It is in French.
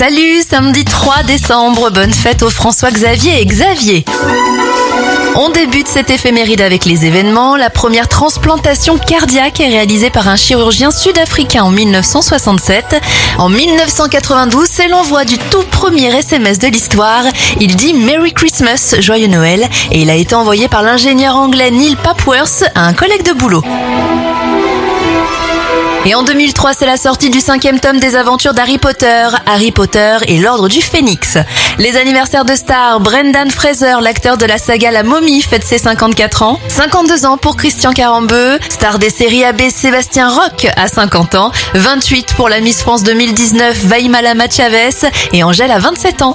Salut, samedi 3 décembre, bonne fête aux François Xavier et Xavier. On débute cette éphéméride avec les événements. La première transplantation cardiaque est réalisée par un chirurgien sud-africain en 1967. En 1992, c'est l'envoi du tout premier SMS de l'histoire. Il dit Merry Christmas, joyeux Noël, et il a été envoyé par l'ingénieur anglais Neil Papworth à un collègue de boulot. Et en 2003, c'est la sortie du cinquième tome des aventures d'Harry Potter, Harry Potter et l'Ordre du Phénix. Les anniversaires de stars, Brendan Fraser, l'acteur de la saga La Momie, fête ses 54 ans. 52 ans pour Christian Carambeu, star des séries AB Sébastien Roch à 50 ans. 28 pour la Miss France 2019 Vaimala Chavez et Angèle à 27 ans.